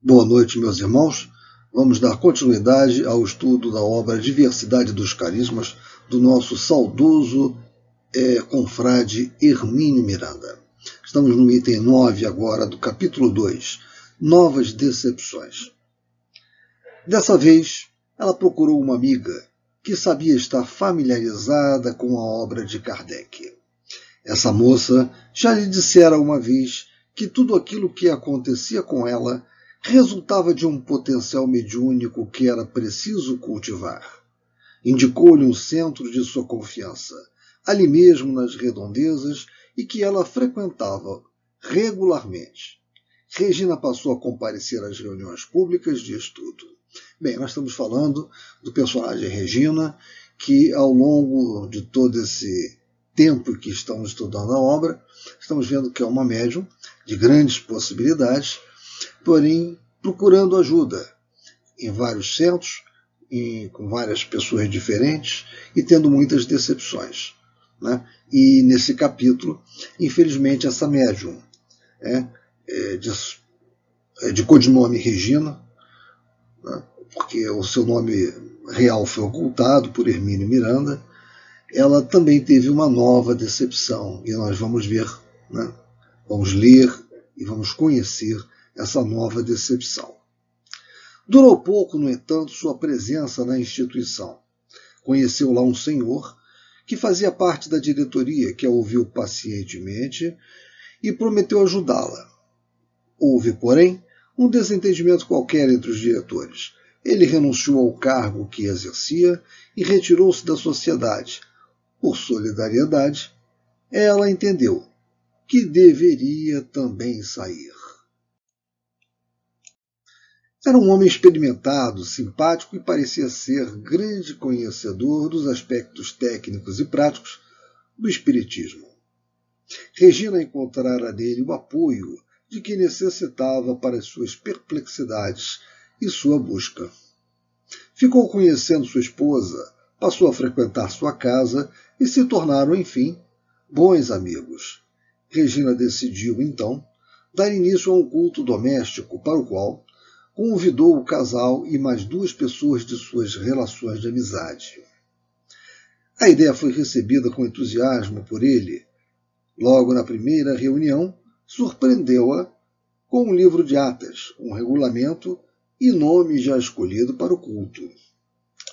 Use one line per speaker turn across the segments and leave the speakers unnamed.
Boa noite, meus irmãos. Vamos dar continuidade ao estudo da obra Diversidade dos Carismas do nosso saudoso é, confrade Hermínio Miranda. Estamos no item 9 agora do capítulo 2, Novas Decepções. Dessa vez, ela procurou uma amiga que sabia estar familiarizada com a obra de Kardec. Essa moça já lhe dissera uma vez que tudo aquilo que acontecia com ela resultava de um potencial mediúnico que era preciso cultivar. Indicou-lhe um centro de sua confiança, ali mesmo nas redondezas, e que ela frequentava regularmente. Regina passou a comparecer às reuniões públicas de estudo. Bem, nós estamos falando do personagem Regina, que ao longo de todo esse tempo que estamos estudando a obra, estamos vendo que é uma médium de grandes possibilidades, porém procurando ajuda em vários centros, com várias pessoas diferentes e tendo muitas decepções. Né? E nesse capítulo, infelizmente, essa médium é, é, de, é de codinome Regina, né? porque o seu nome real foi ocultado por Hermínio Miranda, ela também teve uma nova decepção e nós vamos ver, né? vamos ler e vamos conhecer essa nova decepção. Durou pouco, no entanto, sua presença na instituição. Conheceu lá um senhor que fazia parte da diretoria, que a ouviu pacientemente e prometeu ajudá-la. Houve, porém, um desentendimento qualquer entre os diretores. Ele renunciou ao cargo que exercia e retirou-se da sociedade. Por solidariedade, ela entendeu que deveria também sair. Era um homem experimentado, simpático e parecia ser grande conhecedor dos aspectos técnicos e práticos do Espiritismo. Regina encontrara nele o apoio de que necessitava para as suas perplexidades e sua busca. Ficou conhecendo sua esposa, passou a frequentar sua casa e se tornaram, enfim, bons amigos. Regina decidiu, então, dar início a um culto doméstico para o qual convidou o casal e mais duas pessoas de suas relações de amizade. A ideia foi recebida com entusiasmo por ele. Logo na primeira reunião, surpreendeu-a com um livro de atas, um regulamento e nome já escolhido para o culto,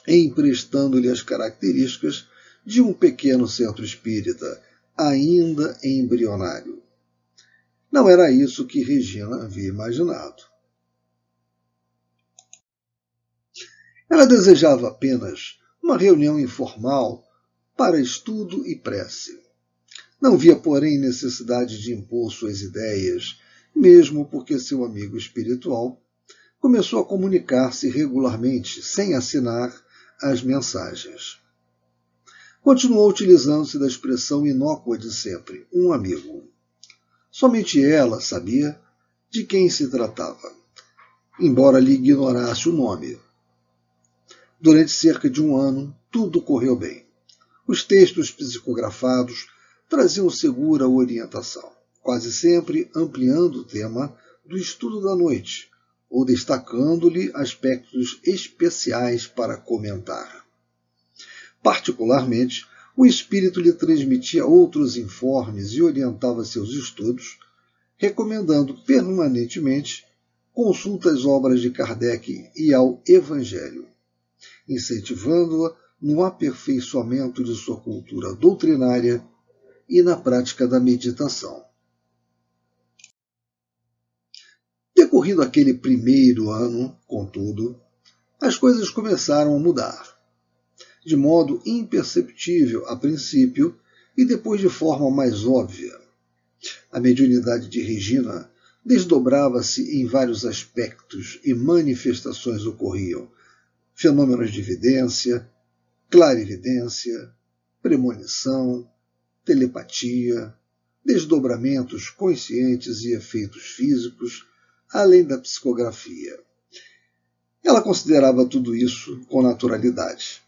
emprestando-lhe as características de um pequeno centro espírita, ainda embrionário. Não era isso que Regina havia imaginado. Ela desejava apenas uma reunião informal para estudo e prece. Não via, porém, necessidade de impor suas ideias, mesmo porque seu amigo espiritual começou a comunicar-se regularmente, sem assinar as mensagens. Continuou utilizando-se da expressão inócua de sempre, um amigo. Somente ela sabia de quem se tratava, embora lhe ignorasse o nome. Durante cerca de um ano, tudo correu bem. Os textos psicografados traziam segura orientação, quase sempre ampliando o tema do estudo da noite ou destacando-lhe aspectos especiais para comentar. Particularmente, o espírito lhe transmitia outros informes e orientava seus estudos, recomendando permanentemente consulta às obras de Kardec e ao Evangelho incentivando-a no aperfeiçoamento de sua cultura doutrinária e na prática da meditação. Decorrido aquele primeiro ano, contudo, as coisas começaram a mudar, de modo imperceptível a princípio e depois de forma mais óbvia. A mediunidade de Regina desdobrava-se em vários aspectos e manifestações ocorriam, fenômenos de evidência, clarividência, premonição, telepatia, desdobramentos conscientes e efeitos físicos, além da psicografia. Ela considerava tudo isso com naturalidade,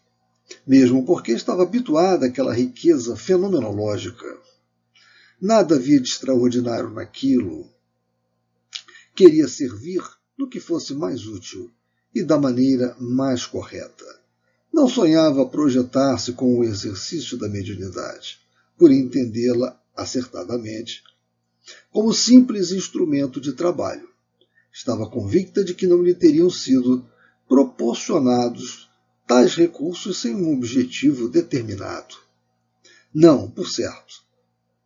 mesmo porque estava habituada àquela riqueza fenomenológica. Nada havia de extraordinário naquilo. Queria servir no que fosse mais útil e da maneira mais correta. Não sonhava projetar-se com o exercício da mediunidade, por entendê-la acertadamente como simples instrumento de trabalho. Estava convicta de que não lhe teriam sido proporcionados tais recursos sem um objetivo determinado. Não, por certo,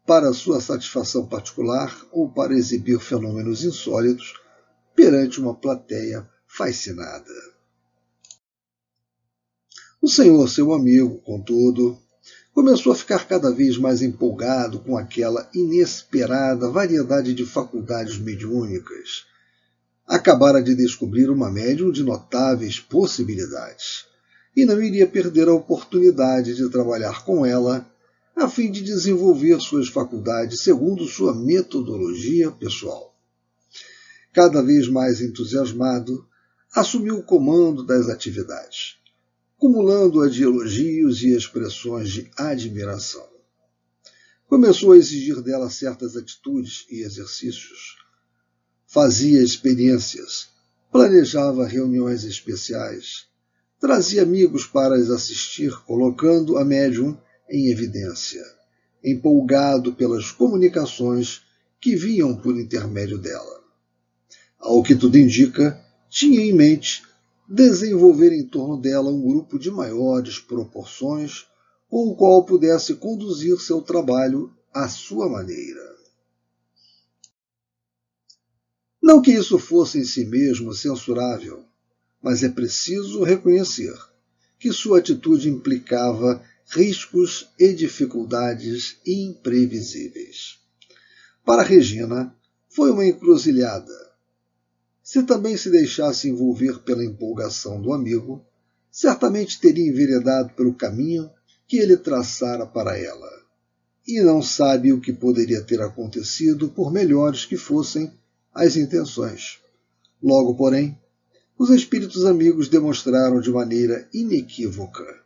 para sua satisfação particular ou para exibir fenômenos insólitos perante uma plateia fascinada. O senhor, seu amigo, contudo, começou a ficar cada vez mais empolgado com aquela inesperada variedade de faculdades mediúnicas. Acabara de descobrir uma médium de notáveis possibilidades e não iria perder a oportunidade de trabalhar com ela a fim de desenvolver suas faculdades segundo sua metodologia pessoal. Cada vez mais entusiasmado, assumiu o comando das atividades cumulando-a de elogios e expressões de admiração. Começou a exigir dela certas atitudes e exercícios. Fazia experiências, planejava reuniões especiais, trazia amigos para as assistir, colocando a médium em evidência, empolgado pelas comunicações que vinham por intermédio dela. Ao que tudo indica, tinha em mente desenvolver em torno dela um grupo de maiores proporções com o qual pudesse conduzir seu trabalho à sua maneira. Não que isso fosse em si mesmo censurável, mas é preciso reconhecer que sua atitude implicava riscos e dificuldades imprevisíveis. Para Regina, foi uma encruzilhada se também se deixasse envolver pela empolgação do amigo, certamente teria enveredado pelo caminho que ele traçara para ela. E não sabe o que poderia ter acontecido, por melhores que fossem as intenções. Logo, porém, os espíritos amigos demonstraram de maneira inequívoca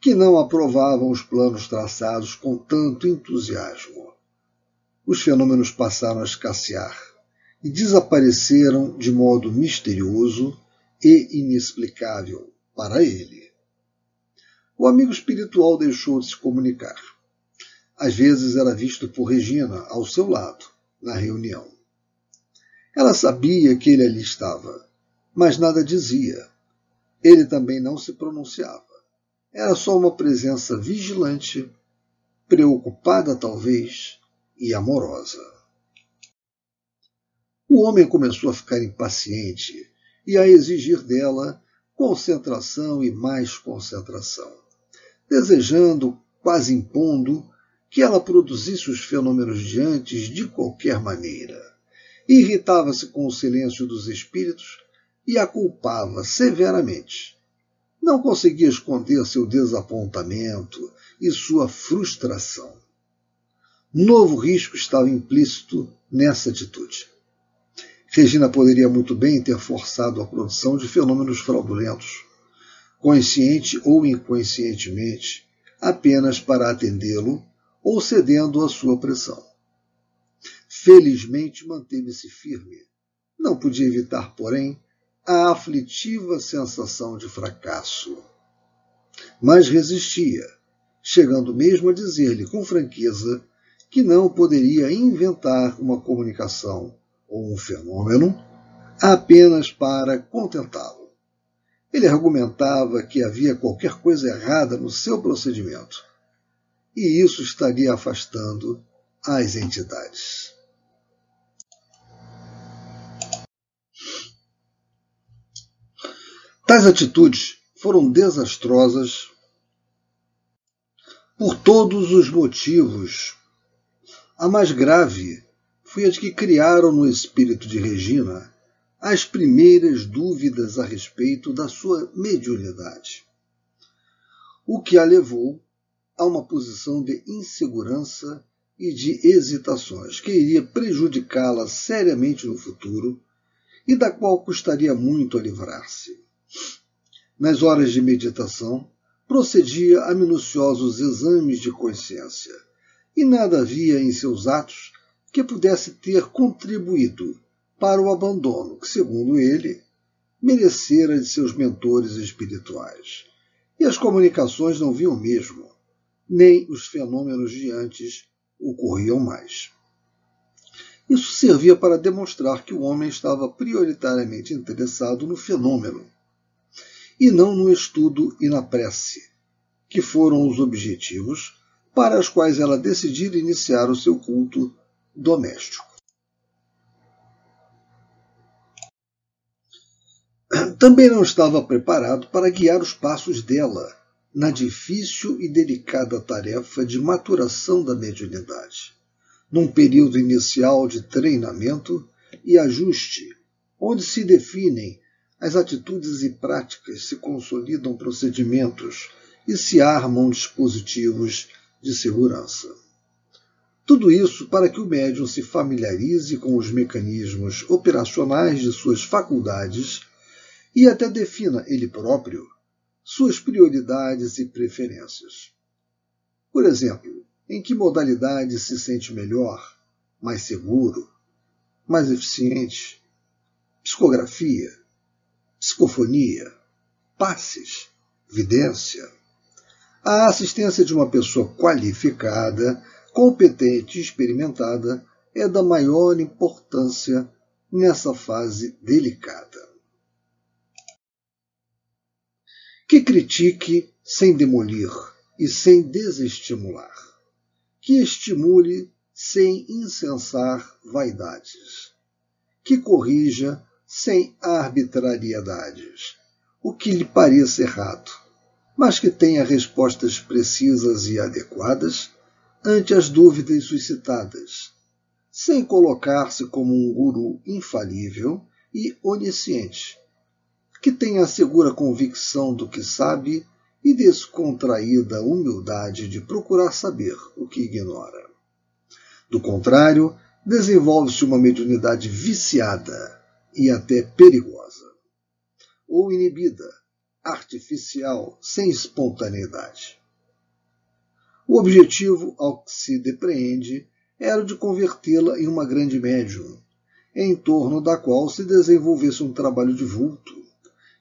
que não aprovavam os planos traçados com tanto entusiasmo. Os fenômenos passaram a escassear e desapareceram de modo misterioso e inexplicável para ele. O amigo espiritual deixou de se comunicar. Às vezes era visto por Regina ao seu lado, na reunião. Ela sabia que ele ali estava, mas nada dizia. Ele também não se pronunciava. Era só uma presença vigilante, preocupada talvez e amorosa. O homem começou a ficar impaciente e a exigir dela concentração e mais concentração, desejando, quase impondo, que ela produzisse os fenômenos de antes de qualquer maneira. Irritava-se com o silêncio dos espíritos e a culpava severamente. Não conseguia esconder seu desapontamento e sua frustração. Novo risco estava implícito nessa atitude. Regina poderia muito bem ter forçado a produção de fenômenos fraudulentos, consciente ou inconscientemente, apenas para atendê-lo ou cedendo à sua pressão. Felizmente manteve-se firme. Não podia evitar, porém, a aflitiva sensação de fracasso. Mas resistia, chegando mesmo a dizer-lhe com franqueza que não poderia inventar uma comunicação ou um fenômeno apenas para contentá-lo. Ele argumentava que havia qualquer coisa errada no seu procedimento, e isso estaria afastando as entidades. Tais atitudes foram desastrosas por todos os motivos. A mais grave foi a de que criaram no espírito de Regina as primeiras dúvidas a respeito da sua mediunidade, o que a levou a uma posição de insegurança e de hesitações que iria prejudicá-la seriamente no futuro e da qual custaria muito a livrar-se. Nas horas de meditação, procedia a minuciosos exames de consciência, e nada havia em seus atos que pudesse ter contribuído para o abandono que, segundo ele, merecera de seus mentores espirituais. E as comunicações não viam mesmo, nem os fenômenos de antes ocorriam mais. Isso servia para demonstrar que o homem estava prioritariamente interessado no fenômeno, e não no estudo e na prece, que foram os objetivos para os quais ela decidira iniciar o seu culto doméstico. Também não estava preparado para guiar os passos dela na difícil e delicada tarefa de maturação da mediunidade, num período inicial de treinamento e ajuste, onde se definem as atitudes e práticas, se consolidam procedimentos e se armam dispositivos de segurança. Tudo isso para que o médium se familiarize com os mecanismos operacionais de suas faculdades e até defina ele próprio suas prioridades e preferências. Por exemplo, em que modalidade se sente melhor, mais seguro, mais eficiente? Psicografia, psicofonia, passes, vidência. A assistência de uma pessoa qualificada, competente e experimentada é da maior importância nessa fase delicada. que critique sem demolir e sem desestimular, que estimule sem incensar vaidades, que corrija sem arbitrariedades. O que lhe pareça errado, mas que tenha respostas precisas e adequadas ante as dúvidas suscitadas, sem colocar-se como um guru infalível e onisciente, que tenha a segura convicção do que sabe e descontraída humildade de procurar saber o que ignora. Do contrário, desenvolve-se uma mediunidade viciada e até perigosa, ou inibida, artificial, sem espontaneidade. O objetivo ao que se depreende era o de convertê-la em uma grande médium, em torno da qual se desenvolvesse um trabalho de vulto,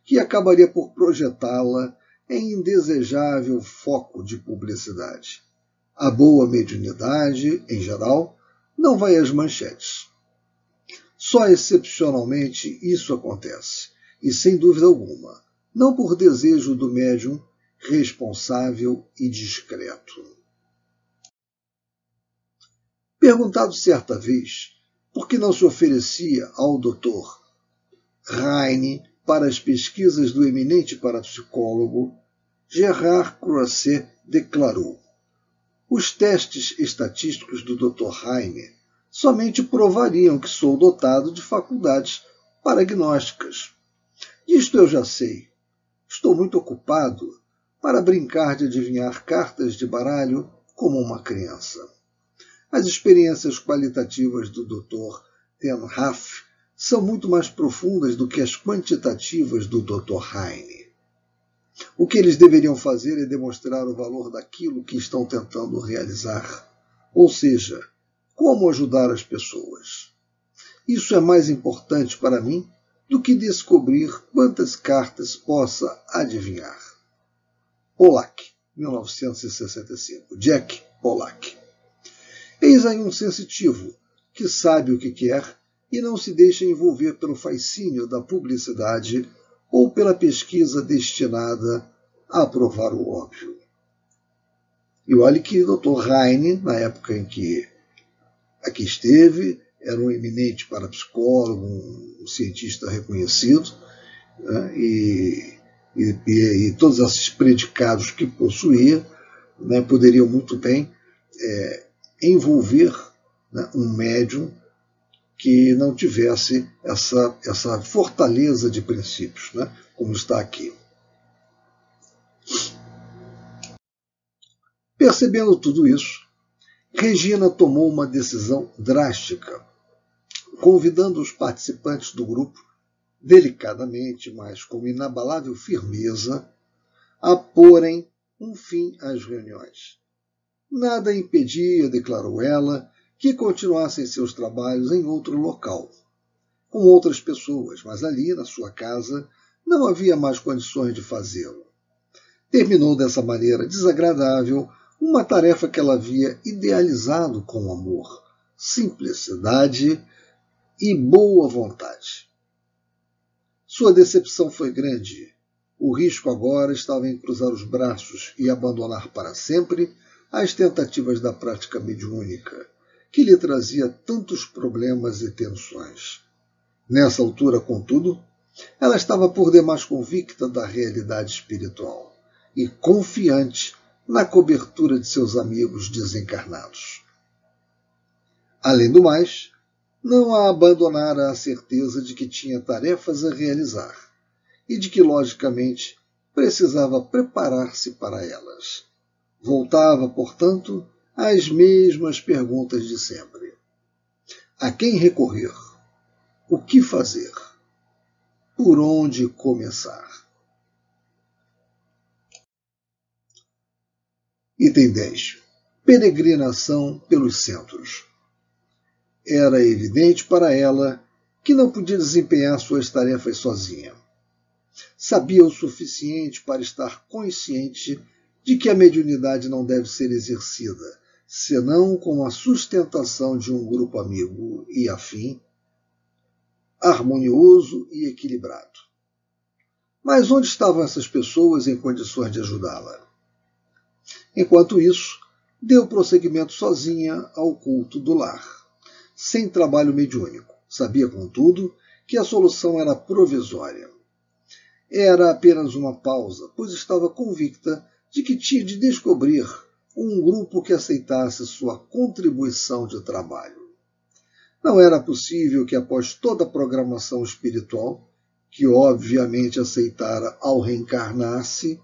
que acabaria por projetá-la em indesejável foco de publicidade. A boa mediunidade, em geral, não vai às manchetes. Só excepcionalmente isso acontece, e sem dúvida alguma, não por desejo do médium responsável e discreto. Perguntado certa vez por que não se oferecia ao doutor Heine para as pesquisas do eminente parapsicólogo, Gerard Croisset declarou: Os testes estatísticos do Dr. Heine somente provariam que sou dotado de faculdades paragnósticas. Isto eu já sei. Estou muito ocupado para brincar de adivinhar cartas de baralho como uma criança. As experiências qualitativas do Dr. Ten Haff são muito mais profundas do que as quantitativas do Dr. Heine. O que eles deveriam fazer é demonstrar o valor daquilo que estão tentando realizar, ou seja, como ajudar as pessoas. Isso é mais importante para mim do que descobrir quantas cartas possa adivinhar. Pollack, 1965. Jack Pollack. Eis aí um sensitivo que sabe o que quer e não se deixa envolver pelo fascínio da publicidade ou pela pesquisa destinada a provar o óbvio. E olhe que o Dr. Heine, na época em que aqui esteve, era um eminente parapsicólogo, um cientista reconhecido, né, e, e, e, todos esses predicados que possuía né, poderiam muito bem é, envolver né, um médium que não tivesse essa, essa fortaleza de princípios, né, como está aqui. Percebendo tudo isso, Regina tomou uma decisão drástica, convidando os participantes do grupo, delicadamente, mas com inabalável firmeza, a porem um fim às reuniões. Nada impedia, declarou ela, que continuassem seus trabalhos em outro local. com outras pessoas, mas ali, na sua casa, não havia mais condições de fazê-lo. Terminou dessa maneira desagradável uma tarefa que ela havia idealizado com amor, simplicidade e boa vontade. Sua decepção foi grande. O risco agora estava em cruzar os braços e abandonar para sempre as tentativas da prática mediúnica, que lhe trazia tantos problemas e tensões. Nessa altura, contudo, ela estava por demais convicta da realidade espiritual e confiante na cobertura de seus amigos desencarnados. Além do mais, não a abandonara a certeza de que tinha tarefas a realizar e de que, logicamente, precisava preparar-se para elas. Voltava, portanto, às mesmas perguntas de sempre: a quem recorrer? O que fazer? Por onde começar? Item 10. Peregrinação pelos centros. Era evidente para ela que não podia desempenhar suas tarefas sozinha. Sabia o suficiente para estar consciente de que a mediunidade não deve ser exercida, senão com a sustentação de um grupo amigo e afim, harmonioso e equilibrado. Mas onde estavam essas pessoas em condições de ajudá-la? Enquanto isso, deu prosseguimento sozinha ao culto do lar, sem trabalho mediúnico. Sabia, contudo, que a solução era provisória. Era apenas uma pausa, pois estava convicta de que tinha de descobrir um grupo que aceitasse sua contribuição de trabalho. Não era possível que, após toda a programação espiritual, que obviamente aceitara ao reencarnar-se,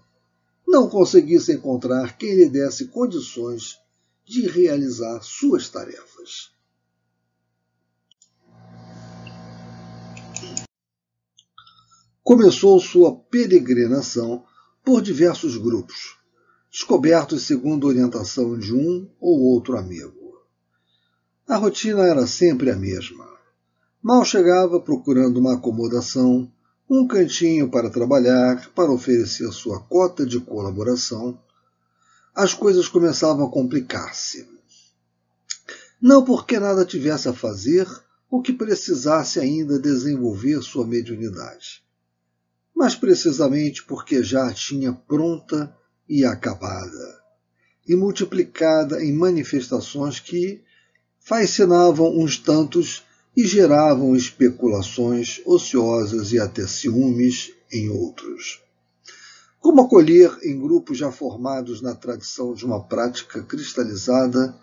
não conseguisse encontrar quem lhe desse condições de realizar suas tarefas. Começou sua peregrinação por diversos grupos, descobertos segundo orientação de um ou outro amigo. A rotina era sempre a mesma. Mal chegava procurando uma acomodação, um cantinho para trabalhar, para oferecer sua cota de colaboração, as coisas começavam a complicar-se. Não porque nada tivesse a fazer ou que precisasse ainda desenvolver sua mediunidade, mas precisamente porque já a tinha pronta e acabada, e multiplicada em manifestações que fascinavam uns tantos e geravam especulações ociosas e até ciúmes em outros. Como acolher em grupos já formados na tradição de uma prática cristalizada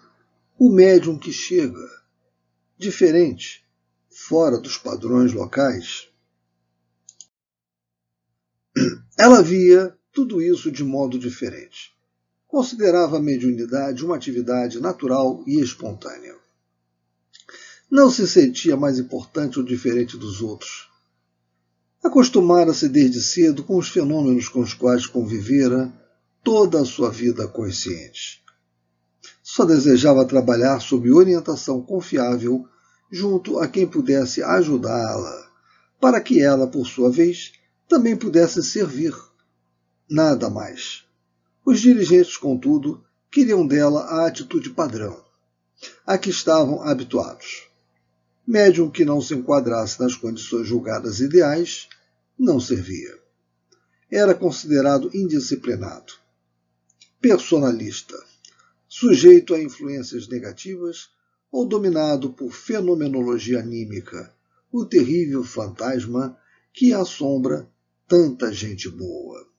o médium que chega, diferente, fora dos padrões locais? Ela via tudo isso de modo diferente. Considerava a mediunidade uma atividade natural e espontânea não se sentia mais importante ou diferente dos outros. Acostumara-se desde cedo com os fenômenos com os quais convivera toda a sua vida consciente. Só desejava trabalhar sob orientação confiável junto a quem pudesse ajudá-la, para que ela, por sua vez, também pudesse servir. Nada mais. Os dirigentes, contudo, queriam dela a atitude padrão, a que estavam habituados. Médium que não se enquadrasse nas condições julgadas ideais não servia. Era considerado indisciplinado, personalista, sujeito a influências negativas ou dominado por fenomenologia anímica, o terrível fantasma que assombra tanta gente boa.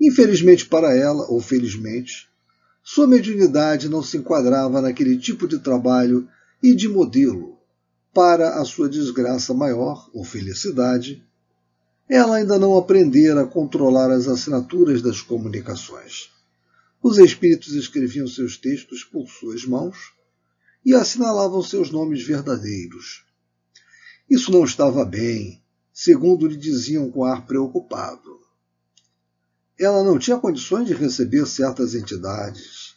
Infelizmente para ela, ou felizmente, sua mediunidade não se enquadrava naquele tipo de trabalho e de modelo. Para a sua desgraça maior, ou felicidade, ela ainda não aprendera a controlar as assinaturas das comunicações. Os espíritos escreviam seus textos por suas mãos e assinalavam seus nomes verdadeiros. Isso não estava bem, segundo lhe diziam com ar preocupado. Ela não tinha condições de receber certas entidades,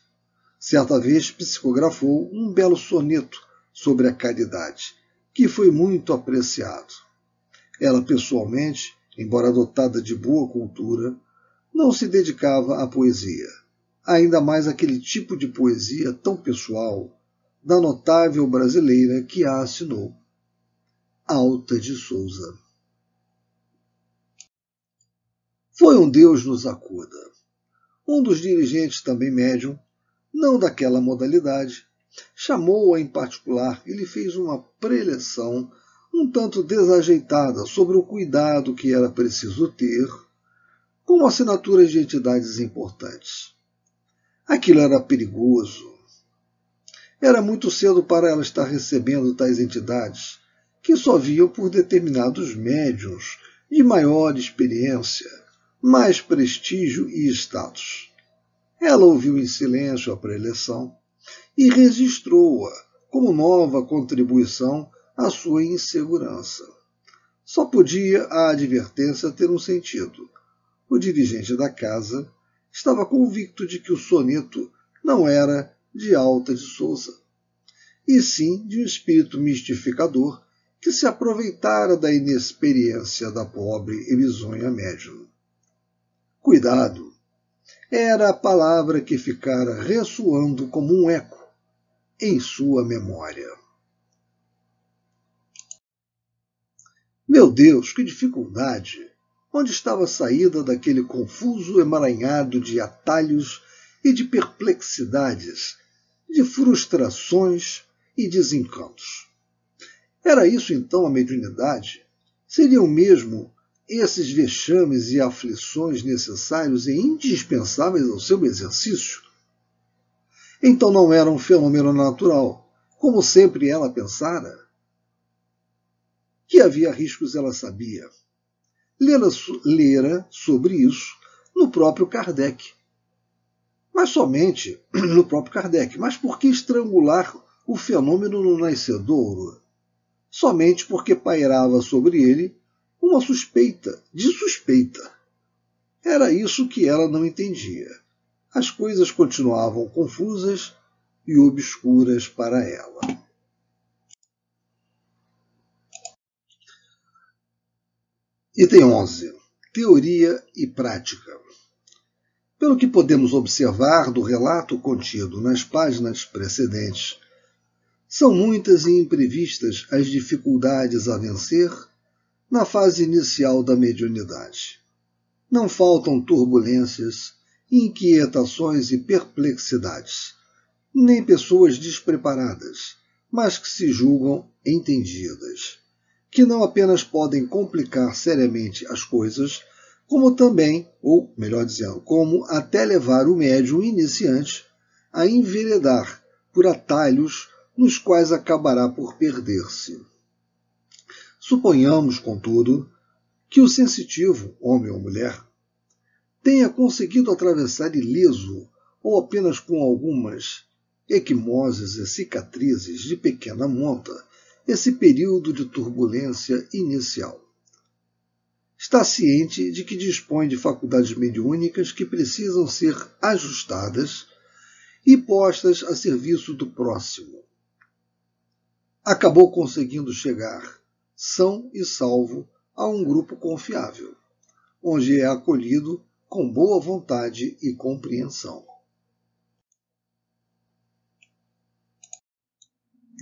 certa vez psicografou um belo soneto sobre a caridade, que foi muito apreciado. Ela, pessoalmente, embora dotada de boa cultura, não se dedicava à poesia, ainda mais aquele tipo de poesia tão pessoal da notável brasileira que a assinou, Alta de Souza. Foi um Deus nos acuda. Um dos dirigentes, também médium, não daquela modalidade, chamou-a em particular e lhe fez uma preleção um tanto desajeitada sobre o cuidado que era preciso ter com assinaturas de entidades importantes. Aquilo era perigoso. Era muito cedo para ela estar recebendo tais entidades, que só viam por determinados médiums de maior experiência, mais prestígio e status. Ela ouviu em silêncio a preleção e registrou-a como nova contribuição à sua insegurança. Só podia a advertência ter um sentido. O dirigente da casa estava convicto de que o soneto não era de Alta de Souza, e sim de um espírito mistificador que se aproveitara da inexperiência da pobre e bisonha médium. Cuidado! Era a palavra que ficara ressoando como um eco em sua memória. Meu Deus, que dificuldade! Onde estava a saída daquele confuso emaranhado de atalhos e de perplexidades, de frustrações e desencantos? Era isso então a mediunidade? Seriam mesmo esses vexames e aflições necessários e indispensáveis ao seu exercício? Então não era um fenômeno natural, como sempre ela pensara? Que havia riscos ela sabia lera, lera sobre isso no próprio Kardec. Mas somente no próprio Kardec. Mas por que estrangular o fenômeno no nascedouro? Somente porque pairava sobre ele uma suspeita de suspeita. Era isso que ela não entendia. As coisas continuavam confusas e obscuras para ela. Item 11. Teoria e prática. Pelo que podemos observar do relato contido nas páginas precedentes, são muitas e imprevistas as dificuldades a vencer na fase inicial da mediunidade. Não faltam turbulências, inquietações e perplexidades, nem pessoas despreparadas, mas que se julgam entendidas que não apenas podem complicar seriamente as coisas, como também, ou melhor dizendo, como até levar o médium iniciante a enveredar por atalhos nos quais acabará por perder-se. Suponhamos, contudo, que o sensitivo, homem ou mulher, tenha conseguido atravessar ileso ou apenas com algumas equimoses e cicatrizes de pequena monta esse período de turbulência inicial. Está ciente de que dispõe de faculdades mediúnicas que precisam ser ajustadas e postas a serviço do próximo. Acabou conseguindo chegar, são e salvo, a um grupo confiável, onde é acolhido com boa vontade e compreensão.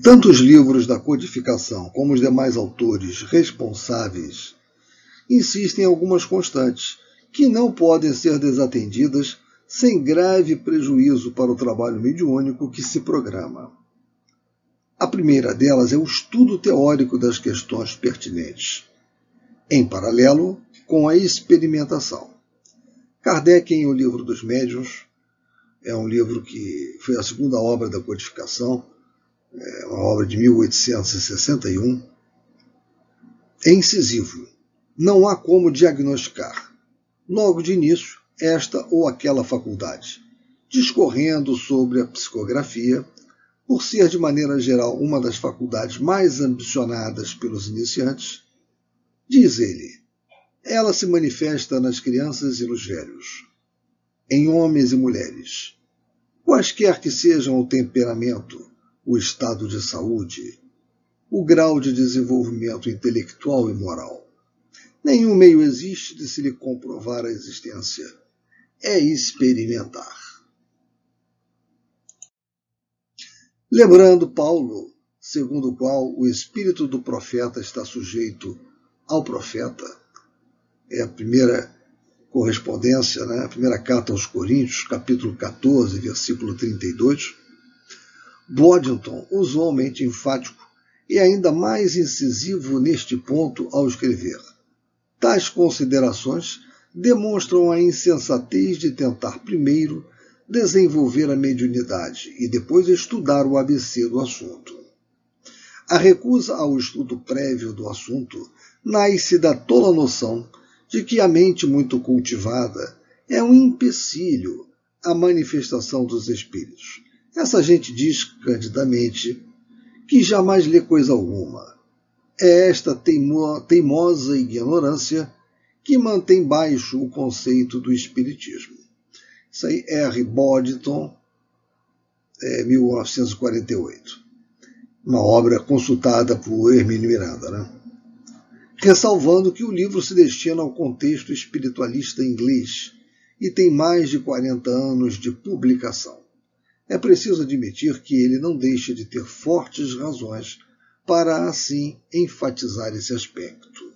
Tanto os livros da codificação como os demais autores responsáveis insistem em algumas constantes que não podem ser desatendidas sem grave prejuízo para o trabalho mediúnico que se programa. A primeira delas é o estudo teórico das questões pertinentes, em paralelo com a experimentação. Kardec, em O Livro dos Médiuns, é um livro que foi a segunda obra da codificação, é uma obra de 1861, é incisivo. Não há como diagnosticar, logo de início, esta ou aquela faculdade, discorrendo sobre a psicografia, por ser de maneira geral uma das faculdades mais ambicionadas pelos iniciantes, diz ele, ela se manifesta nas crianças e nos velhos, em homens e mulheres, quaisquer que sejam o temperamento, o estado de saúde, o grau de desenvolvimento intelectual e moral. Nenhum meio existe de se lhe comprovar a existência. É experimentar. Lembrando Paulo, segundo o qual o espírito do profeta está sujeito ao profeta, é a primeira correspondência, né? a primeira carta aos Coríntios, capítulo 14, versículo 32, Boddington usou a mente enfático e ainda mais incisivo neste ponto ao escrever. Tais considerações demonstram a insensatez de tentar primeiro desenvolver a mediunidade e depois estudar o ABC do assunto. A recusa ao estudo prévio do assunto nasce da tola noção de que a mente muito cultivada é um empecilho à manifestação dos espíritos. Essa gente diz candidamente que jamais lê coisa alguma. É esta teimo teimosa ignorância que mantém baixo o conceito do espiritismo. Isso aí, R. Boddington, é, 1948. Uma obra consultada por Hermínio Miranda. Né? Ressalvando que o livro se destina ao contexto espiritualista inglês e tem mais de 40 anos de publicação. É preciso admitir que ele não deixa de ter fortes razões para assim enfatizar esse aspecto.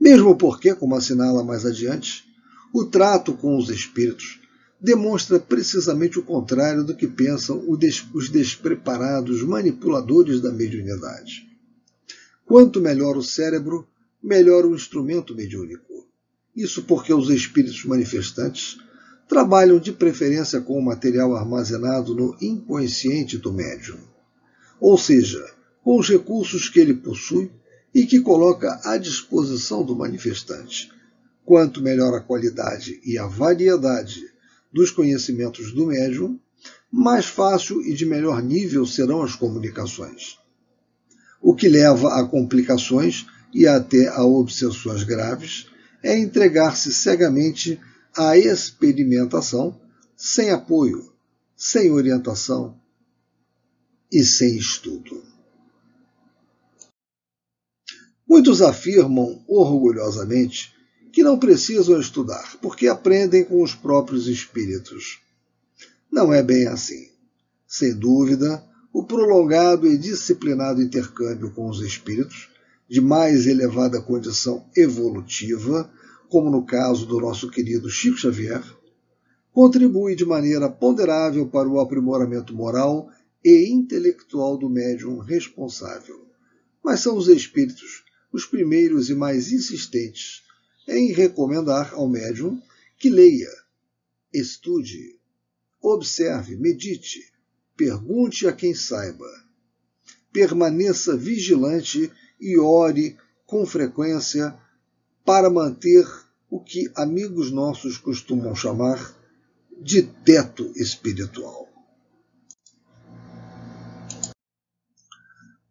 Mesmo porque, como assinala mais adiante, o trato com os espíritos demonstra precisamente o contrário do que pensam os despreparados manipuladores da mediunidade. Quanto melhor o cérebro, melhor o instrumento mediúnico. Isso porque os espíritos manifestantes trabalham de preferência com o material armazenado no inconsciente do médium, ou seja, com os recursos que ele possui e que coloca à disposição do manifestante, Quanto melhor a qualidade e a variedade dos conhecimentos do médium, mais fácil e de melhor nível serão as comunicações. O que leva a complicações e até a obsessões graves é entregar-se cegamente à experimentação, sem apoio, sem orientação e sem estudo. Muitos afirmam orgulhosamente que não precisam estudar, porque aprendem com os próprios espíritos. Não é bem assim. Sem dúvida, o prolongado e disciplinado intercâmbio com os espíritos, de mais elevada condição evolutiva, como no caso do nosso querido Chico Xavier, contribui de maneira ponderável para o aprimoramento moral e intelectual do médium responsável. Mas são os espíritos os primeiros e mais insistentes em recomendar ao médium que leia, estude, observe, medite, pergunte a quem saiba, permaneça vigilante e ore com frequência para manter o que amigos nossos costumam chamar de teto espiritual.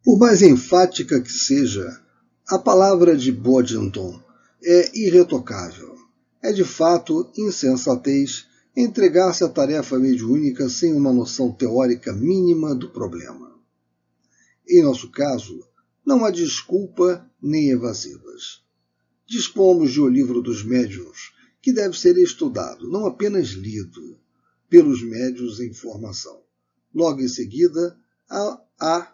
Por mais enfática que seja, a palavra de Boddington é irretocável. É de fato insensatez entregar-se à tarefa mediúnica sem uma noção teórica mínima do problema. Em nosso caso, não há desculpa nem evasivas. Dispomos de O Livro dos Médiuns, que deve ser estudado, não apenas lido, pelos médios em formação. Logo em seguida, há, há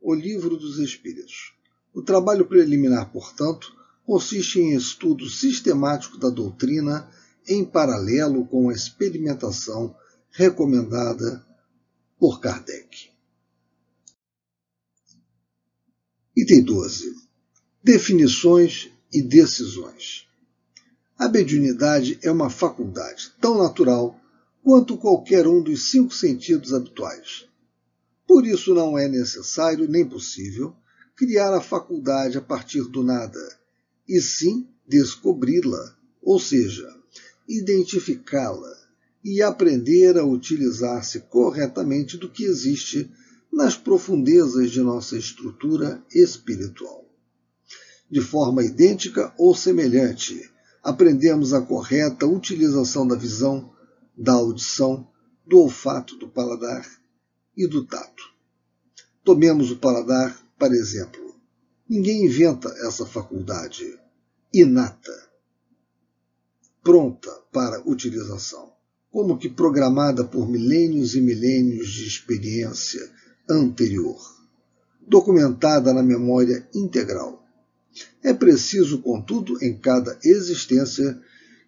O Livro dos Espíritos. O trabalho preliminar, portanto, consiste em estudo sistemático da doutrina em paralelo com a experimentação recomendada por Kardec. Item 12. Definições e decisões. A mediunidade é uma faculdade tão natural quanto qualquer um dos cinco sentidos habituais. Por isso não é necessário nem possível criar a faculdade a partir do nada, e sim descobri-la, ou seja, identificá-la e aprender a utilizar-se corretamente do que existe nas profundezas de nossa estrutura espiritual. De forma idêntica ou semelhante, aprendemos a correta utilização da visão, da audição, do olfato, do paladar e do tato. Tomemos o paladar, para exemplo. Ninguém inventa essa faculdade inata, pronta para utilização, como que programada por milênios e milênios de experiência anterior, documentada na memória integral. É preciso, contudo, em cada existência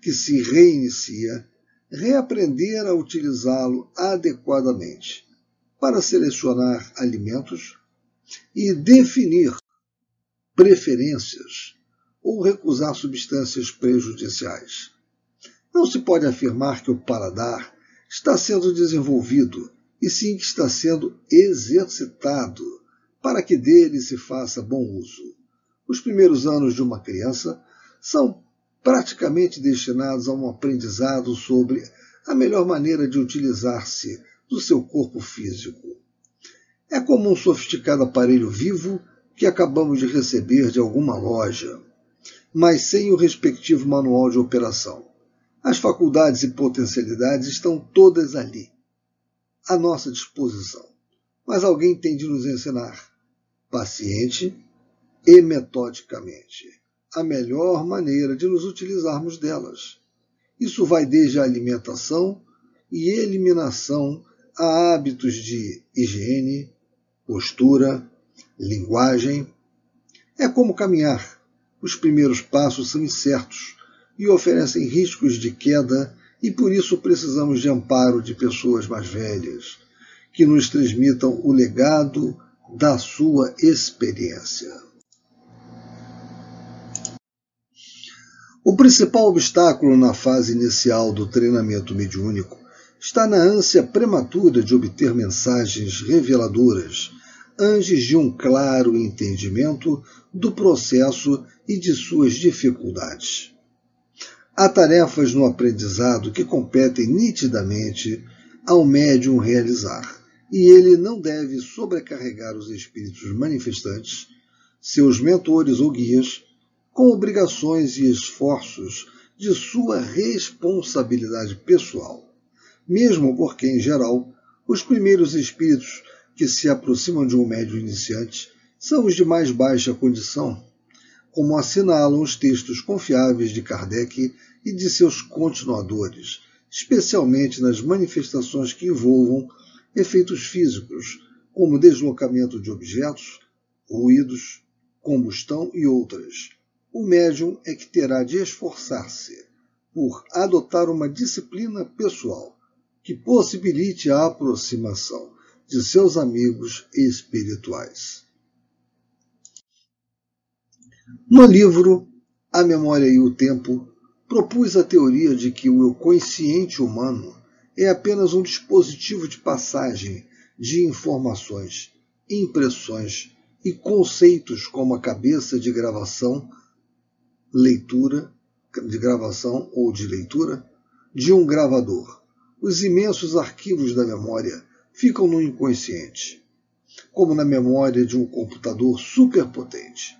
que se reinicia, reaprender a utilizá-lo adequadamente para selecionar alimentos e definir preferências ou recusar substâncias prejudiciais. Não se pode afirmar que o paladar está sendo desenvolvido, e sim que está sendo exercitado para que dele se faça bom uso. Os primeiros anos de uma criança são praticamente destinados a um aprendizado sobre a melhor maneira de utilizar-se do seu corpo físico. É como um sofisticado aparelho vivo que acabamos de receber de alguma loja, mas sem o respectivo manual de operação. As faculdades e potencialidades estão todas ali, à nossa disposição. Mas alguém tem de nos ensinar, paciente e metodicamente, a melhor maneira de nos utilizarmos delas. Isso vai desde a alimentação e eliminação a hábitos de higiene, postura, linguagem. É como caminhar. Os primeiros passos são incertos e oferecem riscos de queda, e por isso precisamos de amparo de pessoas mais velhas, que nos transmitam o legado da sua experiência. O principal obstáculo na fase inicial do treinamento mediúnico está na ânsia prematura de obter mensagens reveladoras antes de um claro entendimento do processo e de suas dificuldades. Há tarefas no aprendizado que competem nitidamente ao médium realizar, e ele não deve sobrecarregar os espíritos manifestantes, seus mentores ou guias, com obrigações e esforços de sua responsabilidade pessoal, mesmo porque, em geral, os primeiros espíritos que se aproximam de um médium iniciante são os de mais baixa condição, como assinalam os textos confiáveis de Kardec e de seus continuadores, especialmente nas manifestações que envolvam efeitos físicos, como deslocamento de objetos, ruídos, combustão e outras. O médium é que terá de esforçar-se por adotar uma disciplina pessoal que possibilite a aproximação de seus amigos espirituais. No livro A Memória e o Tempo, propus a teoria de que o consciente humano é apenas um dispositivo de passagem de informações, impressões e conceitos como a cabeça de gravação, leitura, de gravação ou de leitura, de um gravador. Os imensos arquivos da memória ficam no inconsciente, como na memória de um computador superpotente.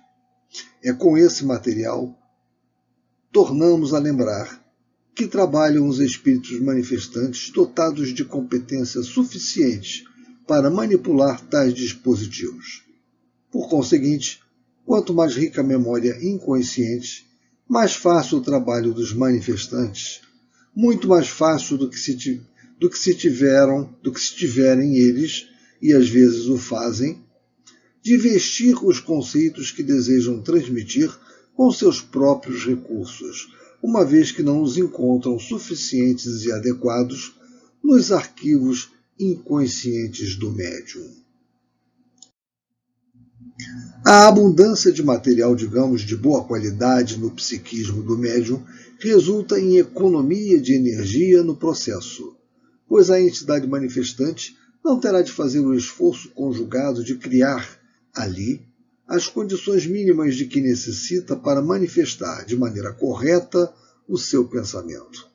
É com esse material tornamos a lembrar que trabalham os espíritos manifestantes dotados de competência suficiente para manipular tais dispositivos. Por conseguinte, quanto mais rica a memória inconsciente, mais fácil o trabalho dos manifestantes, muito mais fácil do que se, do que se tiveram, do que se tiverem eles, e às vezes o fazem, de vestir os conceitos que desejam transmitir com seus próprios recursos, uma vez que não os encontram suficientes e adequados nos arquivos inconscientes do médium. A abundância de material, digamos, de boa qualidade no psiquismo do médium resulta em economia de energia no processo, pois a entidade manifestante não terá de fazer o esforço conjugado de criar ali as condições mínimas de que necessita para manifestar de maneira correta o seu pensamento.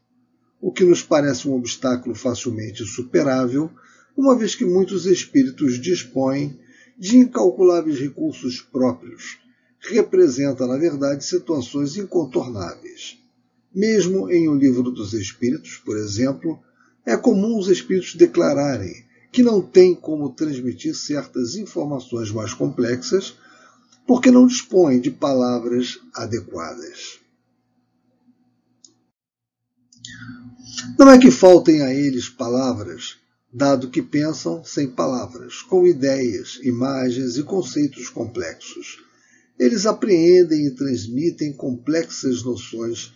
O que nos parece um obstáculo facilmente superável, uma vez que muitos espíritos dispõem de incalculáveis recursos próprios, representa, na verdade, situações incontornáveis. Mesmo em O Livro dos Espíritos, por exemplo, é comum os espíritos declararem que não têm como transmitir certas informações mais complexas porque não dispõem de palavras adequadas. Não é que faltem a eles palavras, dado que pensam sem palavras, com ideias, imagens e conceitos complexos. Eles apreendem e transmitem complexas noções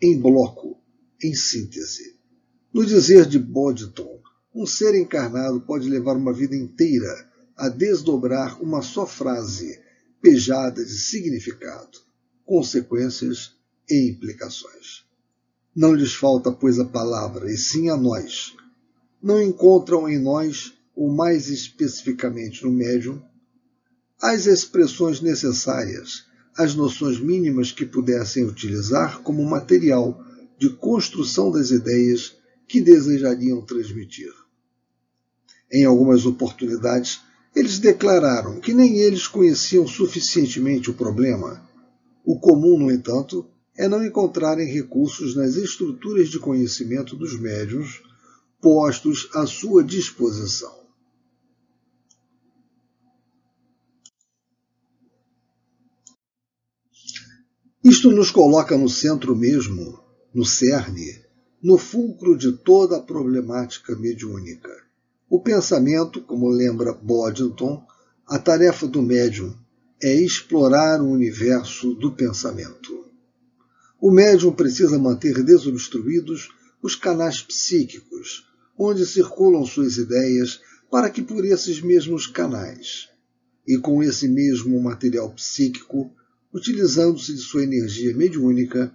em bloco, em síntese. No dizer de Bodton, um ser encarnado pode levar uma vida inteira a desdobrar uma só frase, pejada de significado, consequências e implicações. Não lhes falta, pois, a palavra, e sim a nós. Não encontram em nós, ou mais especificamente no médium, as expressões necessárias, as noções mínimas que pudessem utilizar como material de construção das ideias que desejariam transmitir. Em algumas oportunidades, eles declararam que nem eles conheciam suficientemente o problema. O comum, no entanto, é não encontrarem recursos nas estruturas de conhecimento dos médiuns postos à sua disposição. Isto nos coloca no centro mesmo, no cerne, no fulcro de toda a problemática mediúnica. O pensamento, como lembra Boddington, a tarefa do médium é explorar o universo do pensamento. O médium precisa manter desobstruídos os canais psíquicos, onde circulam suas ideias, para que por esses mesmos canais, e com esse mesmo material psíquico, utilizando-se de sua energia mediúnica,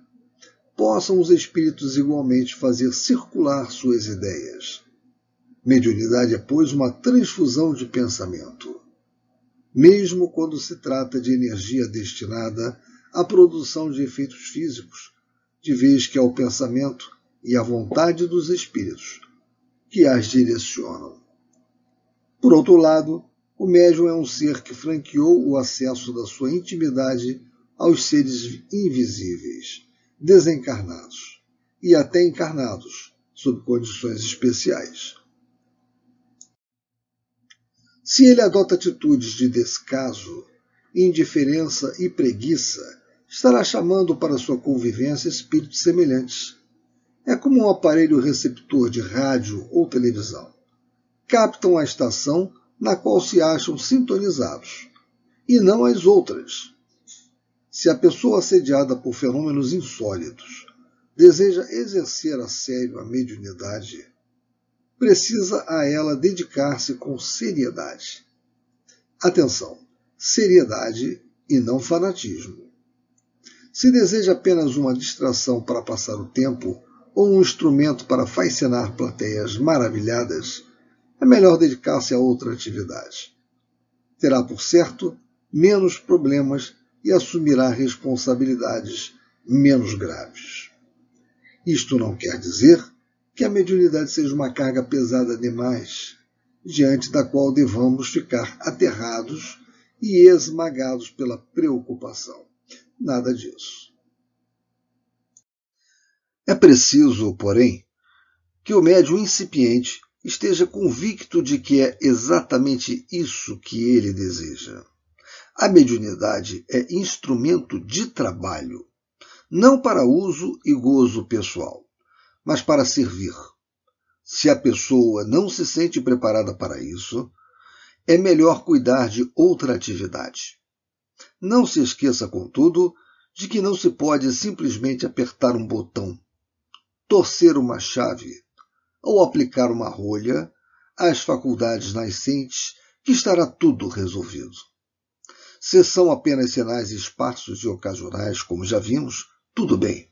possam os espíritos igualmente fazer circular suas ideias. Mediunidade é, pois, uma transfusão de pensamento. Mesmo quando se trata de energia destinada à produção de efeitos físicos, de vez que é o pensamento e a vontade dos espíritos que as direcionam. Por outro lado, o médium é um ser que franqueou o acesso da sua intimidade aos seres invisíveis desencarnados e até encarnados, sob condições especiais. Se ele adota atitudes de descaso, indiferença e preguiça, estará chamando para sua convivência espíritos semelhantes. É como um aparelho receptor de rádio ou televisão. Captam a estação na qual se acham sintonizados, e não as outras, se a pessoa assediada por fenômenos insólitos deseja exercer a sério a mediunidade, precisa a ela dedicar-se com seriedade. Atenção, seriedade e não fanatismo. Se deseja apenas uma distração para passar o tempo ou um instrumento para fascinar plateias maravilhadas, é melhor dedicar-se a outra atividade. Terá, por certo, menos problemas e assumirá responsabilidades menos graves. Isto não quer dizer que a mediunidade seja uma carga pesada demais, diante da qual devamos ficar aterrados e esmagados pela preocupação. Nada disso. É preciso, porém, que o médium incipiente esteja convicto de que é exatamente isso que ele deseja. A mediunidade é instrumento de trabalho, não para uso e gozo pessoal, mas para servir. Se a pessoa não se sente preparada para isso, é melhor cuidar de outra atividade. Não se esqueça, contudo, de que não se pode simplesmente apertar um botão, torcer uma chave ou aplicar uma rolha às faculdades nascentes que estará tudo resolvido. Se são apenas sinais esparsos e ocasionais, como já vimos, tudo bem.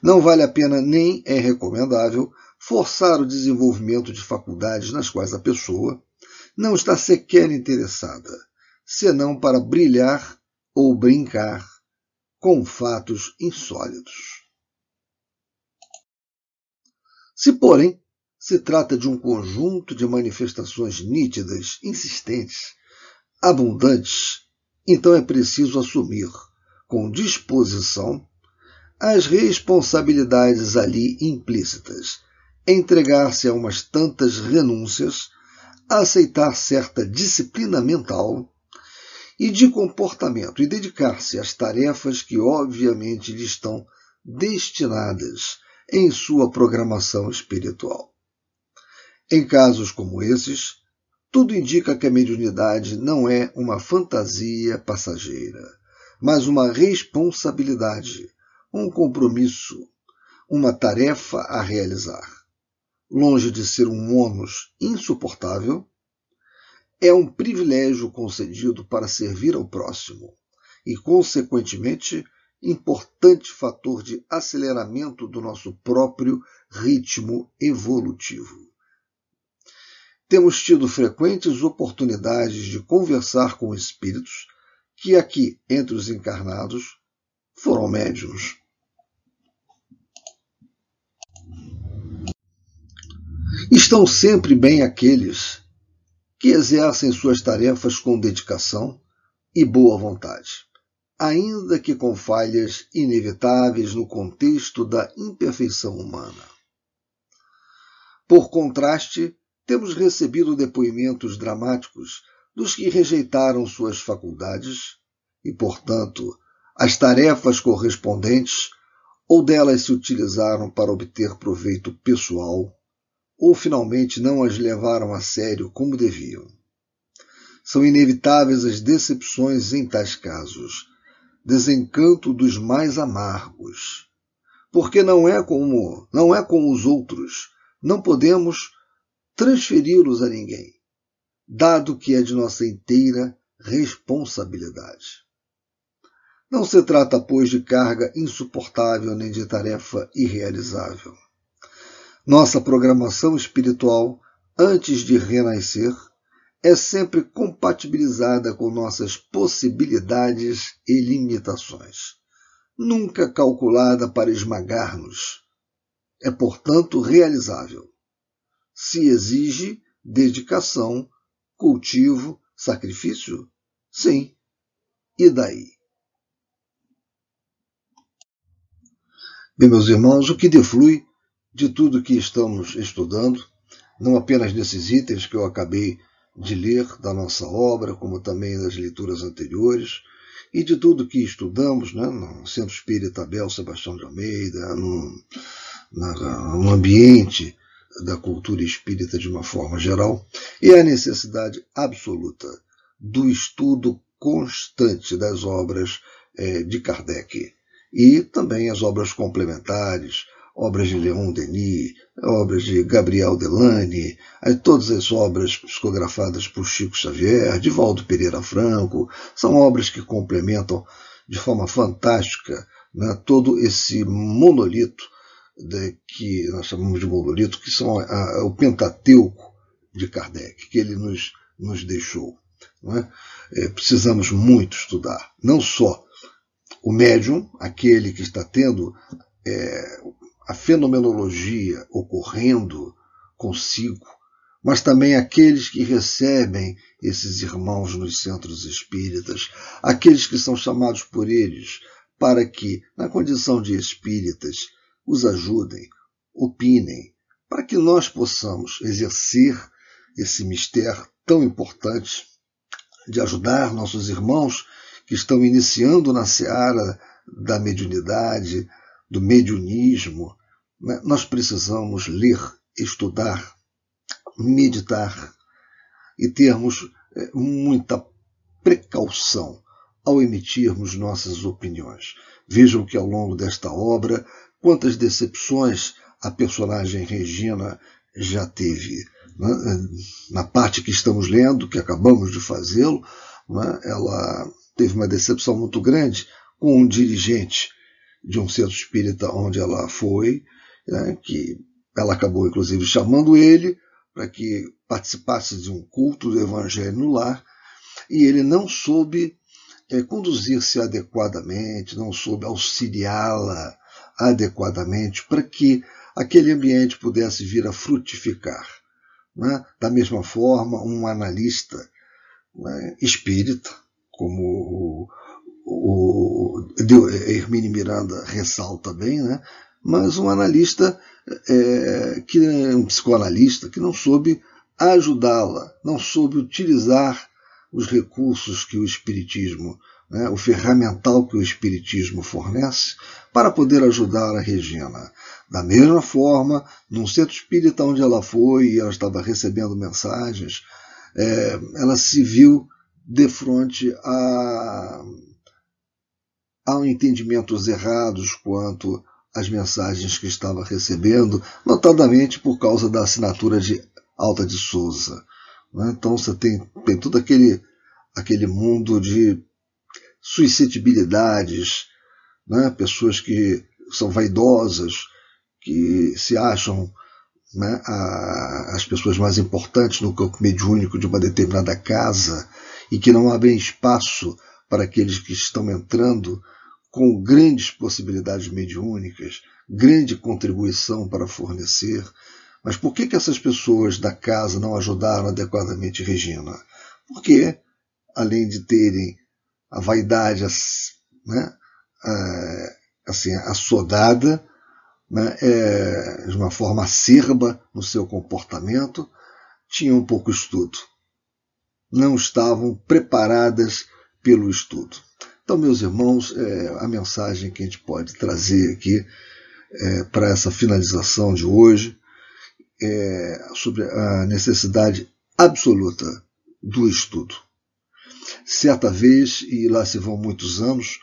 Não vale a pena nem é recomendável forçar o desenvolvimento de faculdades nas quais a pessoa não está sequer interessada, senão para brilhar ou brincar com fatos insólitos. Se, porém, se trata de um conjunto de manifestações nítidas, insistentes, abundantes então é preciso assumir, com disposição, as responsabilidades ali implícitas, entregar-se a umas tantas renúncias, aceitar certa disciplina mental e de comportamento e dedicar-se às tarefas que obviamente lhe estão destinadas em sua programação espiritual. Em casos como esses, tudo indica que a mediunidade não é uma fantasia passageira, mas uma responsabilidade, um compromisso, uma tarefa a realizar. Longe de ser um ônus insuportável, é um privilégio concedido para servir ao próximo e, consequentemente, importante fator de aceleramento do nosso próprio ritmo evolutivo. Temos tido frequentes oportunidades de conversar com espíritos que aqui, entre os encarnados, foram médiums. Estão sempre bem aqueles que exercem suas tarefas com dedicação e boa vontade, ainda que com falhas inevitáveis no contexto da imperfeição humana. Por contraste, temos recebido depoimentos dramáticos dos que rejeitaram suas faculdades e, portanto, as tarefas correspondentes ou delas se utilizaram para obter proveito pessoal, ou finalmente não as levaram a sério como deviam. São inevitáveis as decepções em tais casos, desencanto dos mais amargos, porque não é como não é como os outros, não podemos transferi-los a ninguém, dado que é de nossa inteira responsabilidade. Não se trata, pois, de carga insuportável nem de tarefa irrealizável. Nossa programação espiritual, antes de renascer, é sempre compatibilizada com nossas possibilidades e limitações, nunca calculada para esmagar-nos. É, portanto, realizável se exige dedicação, cultivo, sacrifício? Sim. E daí? Bem, meus irmãos, o que deflui de tudo que estamos estudando, não apenas nesses itens que eu acabei de ler da nossa obra, como também das leituras anteriores, e de tudo que estudamos né, no Centro Espírita Abel Sebastião de Almeida, no, na, no ambiente da cultura espírita de uma forma geral, é a necessidade absoluta do estudo constante das obras é, de Kardec. E também as obras complementares, obras de Leon Denis, obras de Gabriel Delane, todas as obras psicografadas por Chico Xavier, de Valdo Pereira Franco, são obras que complementam de forma fantástica né, todo esse monolito de, que nós chamamos de monolito, que são a, a, o Pentateuco de Kardec, que ele nos, nos deixou. É? É, precisamos muito estudar, não só o médium, aquele que está tendo é, a fenomenologia ocorrendo consigo, mas também aqueles que recebem esses irmãos nos centros espíritas, aqueles que são chamados por eles para que, na condição de espíritas, os ajudem, opinem, para que nós possamos exercer esse mistério tão importante de ajudar nossos irmãos que estão iniciando na seara da mediunidade, do mediunismo. Né? Nós precisamos ler, estudar, meditar e termos é, muita precaução ao emitirmos nossas opiniões. Vejam que ao longo desta obra quantas decepções a personagem Regina já teve. Né? Na parte que estamos lendo, que acabamos de fazê-lo, né? ela teve uma decepção muito grande com um dirigente de um centro espírita onde ela foi, né? que ela acabou inclusive chamando ele para que participasse de um culto do evangelho no lar, e ele não soube é, conduzir-se adequadamente, não soube auxiliá-la adequadamente para que aquele ambiente pudesse vir a frutificar. Né? Da mesma forma, um analista né, espírita, como o, o, Hermínio Miranda ressalta bem, né, mas um analista, é, que, um psicoanalista que não soube ajudá-la, não soube utilizar os recursos que o Espiritismo, né, o ferramental que o Espiritismo fornece, para poder ajudar a Regina. Da mesma forma, num centro espírita onde ela foi e ela estava recebendo mensagens, é, ela se viu de frente a, a entendimentos errados quanto às mensagens que estava recebendo, notadamente por causa da assinatura de Alta de Souza. Né? Então você tem, tem todo aquele, aquele mundo de suscetibilidades, né? pessoas que são vaidosas, que se acham né, a, as pessoas mais importantes no campo mediúnico de uma determinada casa e que não abrem espaço para aqueles que estão entrando com grandes possibilidades mediúnicas, grande contribuição para fornecer. Mas por que, que essas pessoas da casa não ajudaram adequadamente Regina? Porque, além de terem a vaidade né, assim, assodada, né, é, de uma forma acerba no seu comportamento, tinham pouco estudo. Não estavam preparadas pelo estudo. Então, meus irmãos, é, a mensagem que a gente pode trazer aqui é, para essa finalização de hoje é sobre a necessidade absoluta do estudo. Certa vez, e lá se vão muitos anos,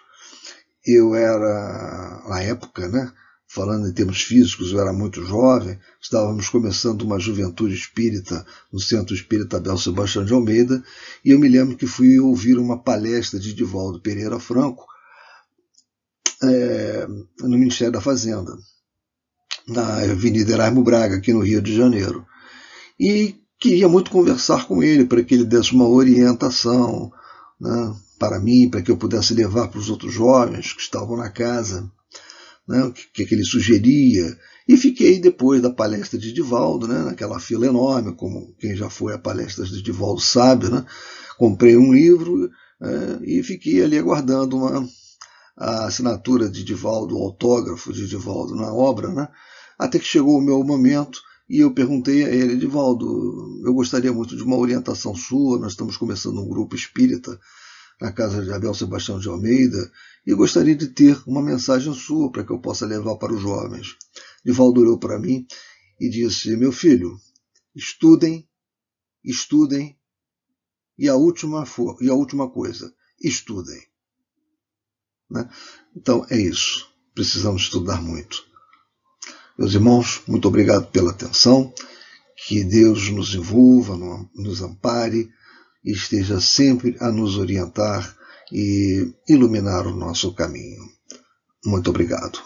eu era, na época, né, falando em termos físicos, eu era muito jovem, estávamos começando uma juventude espírita no Centro Espírita Abel Sebastião de Almeida, e eu me lembro que fui ouvir uma palestra de Divaldo Pereira Franco é, no Ministério da Fazenda, na Avenida Erasmo Braga, aqui no Rio de Janeiro. E queria muito conversar com ele para que ele desse uma orientação né, para mim, para que eu pudesse levar para os outros jovens que estavam na casa né, o que, que ele sugeria. E fiquei depois da palestra de Divaldo, né, naquela fila enorme, como quem já foi a palestra de Divaldo sabe. Né, comprei um livro é, e fiquei ali aguardando uma, a assinatura de Divaldo, o autógrafo de Divaldo na obra, né, até que chegou o meu momento e eu perguntei a ele, Divaldo, eu gostaria muito de uma orientação sua, nós estamos começando um grupo espírita na casa de Abel Sebastião de Almeida e gostaria de ter uma mensagem sua para que eu possa levar para os jovens. Divaldo olhou para mim e disse: Meu filho, estudem, estudem, e a última, e a última coisa, estudem. Né? Então é isso. Precisamos estudar muito. Meus irmãos, muito obrigado pela atenção. Que Deus nos envolva, nos ampare e esteja sempre a nos orientar e iluminar o nosso caminho. Muito obrigado.